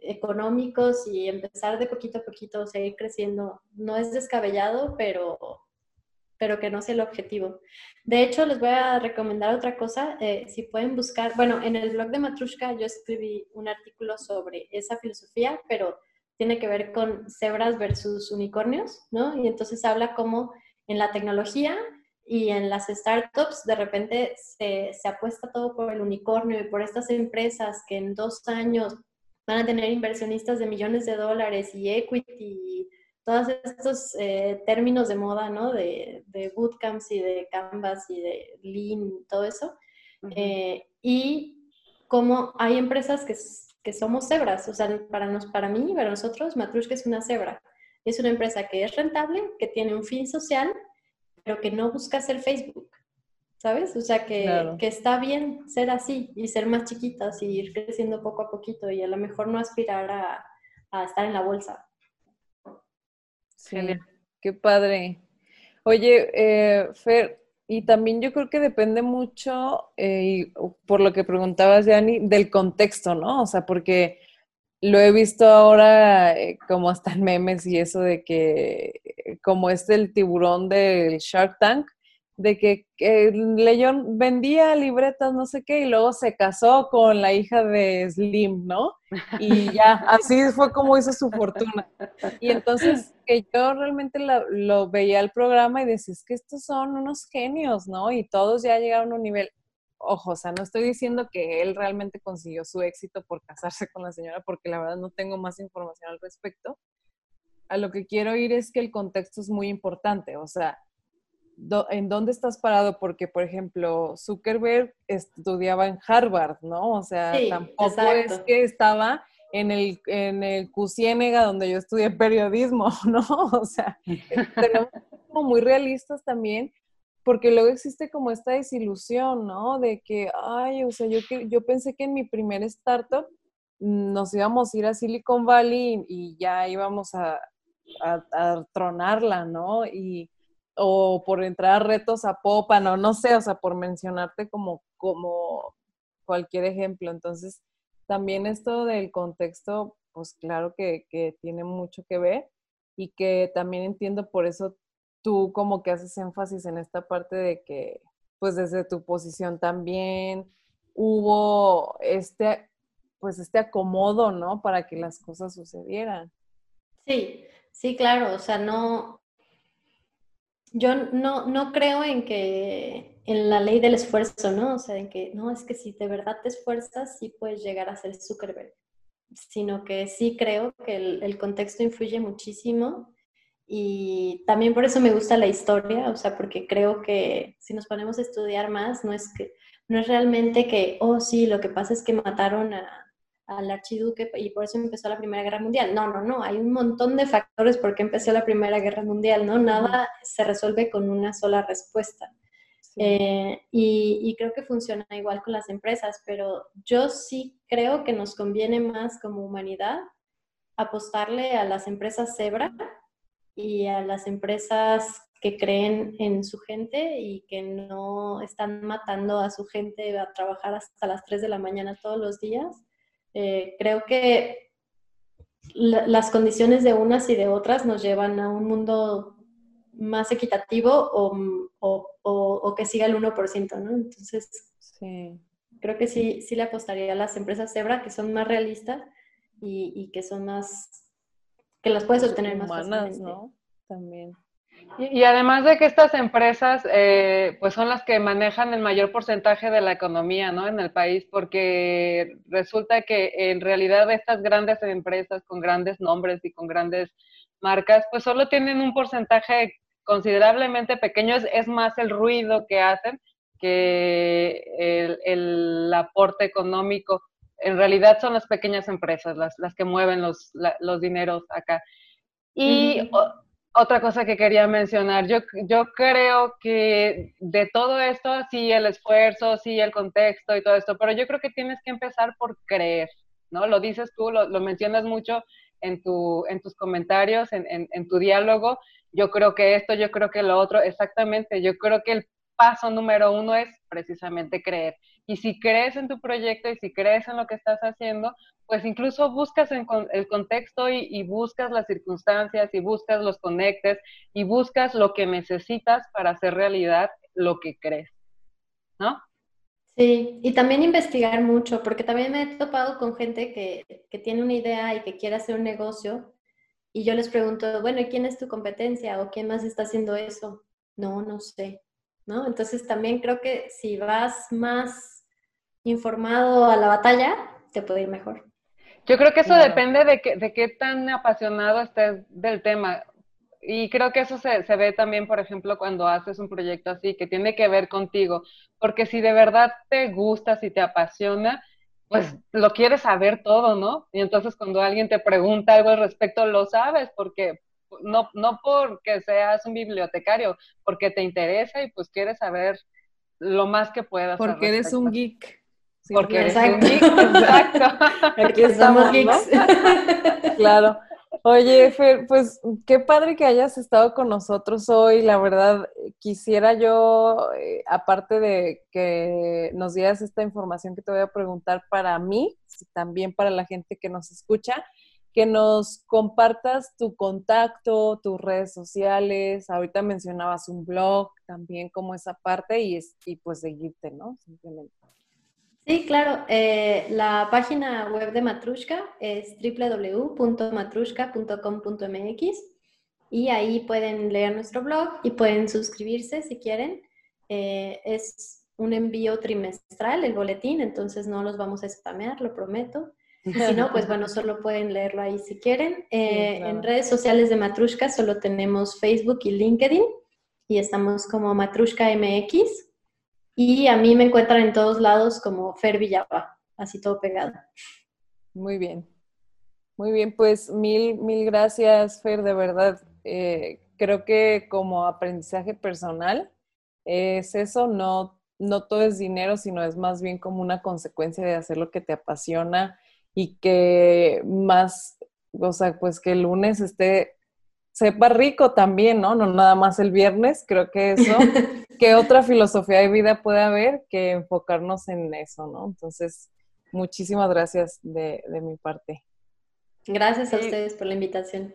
económicos y empezar de poquito a poquito, seguir creciendo. No es descabellado, pero, pero que no sea el objetivo. De hecho, les voy a recomendar otra cosa. Eh, si pueden buscar, bueno, en el blog de Matrushka yo escribí un artículo sobre esa filosofía, pero tiene que ver con cebras versus unicornios, ¿no? Y entonces habla como en la tecnología y en las startups de repente se, se, apuesta todo por el unicornio y por estas empresas que en dos años van a tener inversionistas de millones de dólares y equity y todos estos eh, términos de moda, ¿no? De, de, bootcamps y de canvas y de lean, todo eso. Eh, y como hay empresas que, que, somos cebras, o sea, para, nos, para mí, para nosotros, Matrushka es una cebra. Es una empresa que es rentable, que tiene un fin social pero que no buscas el Facebook, ¿sabes? O sea, que, que, está bien ser así y ser más chiquitas y ir creciendo poco a poquito y a lo mejor no aspirar a, a estar en la bolsa. Sí, qué padre. Oye, eh, Fer, y también yo creo que depende mucho, eh, por lo que preguntabas, Yanni, del contexto, ¿no? O sea, porque lo he visto ahora eh, como hasta en memes y eso de que, eh, como es el tiburón del Shark Tank, de que, León vendía libretas, no sé qué, y luego se casó con la hija de Slim, ¿no? Y ya, (laughs) así fue como hizo su fortuna. Y entonces que yo realmente lo, veía el programa y decía, es que estos son unos genios, ¿no? Y todos ya llegaron a un nivel ojo, o sea, no estoy diciendo que él realmente consiguió su éxito por casarse con la señora, porque la verdad no tengo más información al respecto. A lo que quiero ir es que el contexto es muy importante, o sea, ¿en dónde estás parado? Porque, por ejemplo, Zuckerberg estudiaba en Harvard, ¿no? O sea, tampoco es que estaba en el, en el donde yo estudié periodismo, (laughs) ¿no? O sea, tenemos como muy realistas también porque luego existe como esta desilusión, ¿no? De que, ay, o sea, yo, yo pensé que en mi primer startup nos íbamos a ir a Silicon Valley y, ya íbamos a, a, tronarla, ¿no? Y, o por entrar a retos a Popa, no, no sé, o sea, por mencionarte como, como cualquier ejemplo. Entonces, también esto del contexto, pues claro que, que tiene mucho que ver y que también entiendo por eso tú como que haces énfasis en esta parte de que, pues desde tu posición también hubo este, pues este acomodo, ¿no? Para que las cosas sucedieran. Sí, sí, claro, o sea, no, yo no, no creo en que, en la ley del esfuerzo, ¿no? O sea, en que, no, es que si de verdad te esfuerzas, sí puedes llegar a ser Zuckerberg, sino que sí creo que el, el contexto influye muchísimo y también por eso me gusta la historia, o sea, porque creo que si nos ponemos a estudiar más, no es que no es realmente que, oh sí, lo que pasa es que mataron al archiduque y por eso empezó la Primera Guerra Mundial. No, no, no, hay un montón de factores por qué empezó la Primera Guerra Mundial, ¿no? Nada se resuelve con una sola respuesta. Eh, y, y, creo que funciona igual con las empresas, pero yo sí creo que nos conviene más como humanidad apostarle a las empresas Zebra y a las empresas que creen en su gente y que no están matando a su gente a trabajar hasta las 3 de la mañana todos los días. Eh, creo que las condiciones de unas y de otras nos llevan a un mundo más equitativo o, o, o, que siga el 1%, ¿no? Entonces, sí. creo que sí, sí le apostaría a las empresas Zebra que son más realistas y, y que son más que las puedes obtener más fácilmente. ¿no? También. Y, además de que estas empresas, eh, pues son las que manejan el mayor porcentaje de la economía, ¿no? En el país, porque resulta que en realidad estas grandes empresas con grandes nombres y con grandes marcas, pues solo tienen un porcentaje considerablemente pequeño, es, es más el ruido que hacen que el, el aporte económico en realidad son las pequeñas empresas las, las que mueven los, los dineros acá. Y otra cosa que quería mencionar, yo, yo creo que de todo esto, sí el esfuerzo, sí el contexto y todo esto, pero yo creo que tienes que empezar por creer, ¿no? Lo dices tú, lo, lo mencionas mucho en, tu, en tus comentarios, en, en, en tu diálogo, yo creo que esto, yo creo que lo otro, exactamente, yo creo que el paso número uno es precisamente creer. Y si crees en tu proyecto y si crees en lo que estás haciendo, pues incluso buscas en el contexto y, buscas las circunstancias y buscas los conectes y buscas lo que necesitas para hacer realidad lo que crees, ¿no? Sí, y también investigar mucho, porque también me he topado con gente que, que tiene una idea y que quiere hacer un negocio y yo les pregunto, bueno, ¿y quién es tu competencia o quién más está haciendo eso? No, no sé. ¿no? Entonces también creo que si vas más informado a la batalla, te puede ir mejor. Yo creo que eso depende de, que, de qué tan apasionado estés del tema. Y creo que eso se, se, ve también, por ejemplo, cuando haces un proyecto así, que tiene que ver contigo. Porque si de verdad te gusta, si te apasiona, pues lo quieres saber todo, ¿no? Y entonces cuando alguien te pregunta algo al respecto, lo sabes, porque no, no porque seas un bibliotecario, porque te interesa y pues quieres saber lo más que puedas. Porque eres un geek. Porque eres un geek, exacto. (laughs) Aquí estamos geeks. (laughs) claro. Oye, Fer, pues qué padre que hayas estado con nosotros hoy. La verdad, quisiera yo, eh, aparte de que nos dieras esta información que te voy a preguntar para mí, también para la gente que nos escucha, que nos compartas tu contacto, tus redes sociales. Ahorita mencionabas un blog también como esa parte y, y pues seguirte, ¿no? Simplemente. Sí, claro. Eh, la página web de Matrushka es www.matrushka.com.mx y ahí pueden leer nuestro blog y pueden suscribirse si quieren. Eh, es un envío trimestral, el boletín, entonces no los vamos a spamear, lo prometo. Si no, pues bueno, solo pueden leerlo ahí si quieren. Eh, en redes sociales de Matrushka solo tenemos Facebook y LinkedIn y estamos como Matrushka MX. Y a mí me encuentran en todos lados como Fer Villaba, así todo pegado. Muy bien. Muy bien, pues mil, mil gracias, Fer, de verdad. Eh, creo que como aprendizaje personal es eso, no, no todo es dinero, sino es más bien como una consecuencia de hacer lo que te apasiona y que más, o sea, pues que el lunes esté, sepa rico también, ¿no? No nada más el viernes, creo que eso, (laughs) ¿qué otra filosofía de vida puede haber que enfocarnos en eso, ¿no? Entonces, muchísimas gracias de, de mi parte. Gracias a ustedes por la invitación.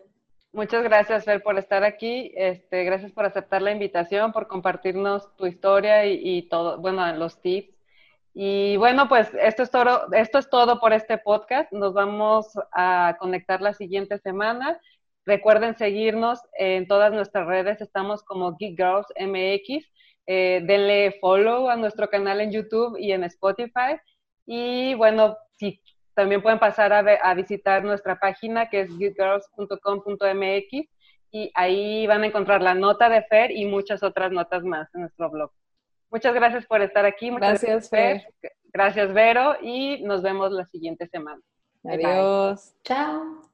Muchas gracias, Fer, por estar aquí. Este, gracias por aceptar la invitación, por compartirnos tu historia y, y todo, bueno, los tips y bueno, pues esto es, todo, esto es todo por este podcast. Nos vamos a conectar la siguiente semana. Recuerden seguirnos en todas nuestras redes. Estamos como Geek Girls MX. Eh, denle follow a nuestro canal en YouTube y en Spotify. Y bueno, si también pueden pasar a, a visitar nuestra página que es geekgirls.com.mx y ahí van a encontrar la nota de Fer y muchas otras notas más en nuestro blog. Muchas gracias por estar aquí. Muchas gracias, Fer. Gracias, Vero. Y nos vemos la siguiente semana. Adiós. Chao.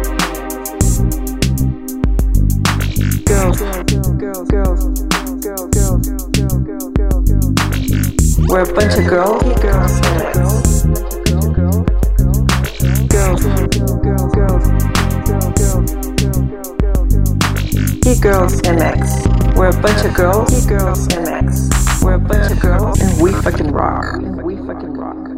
MX. We're a bunch of girls. Girls MX. We're a bunch of girls, and we fucking rock. And we fucking rock.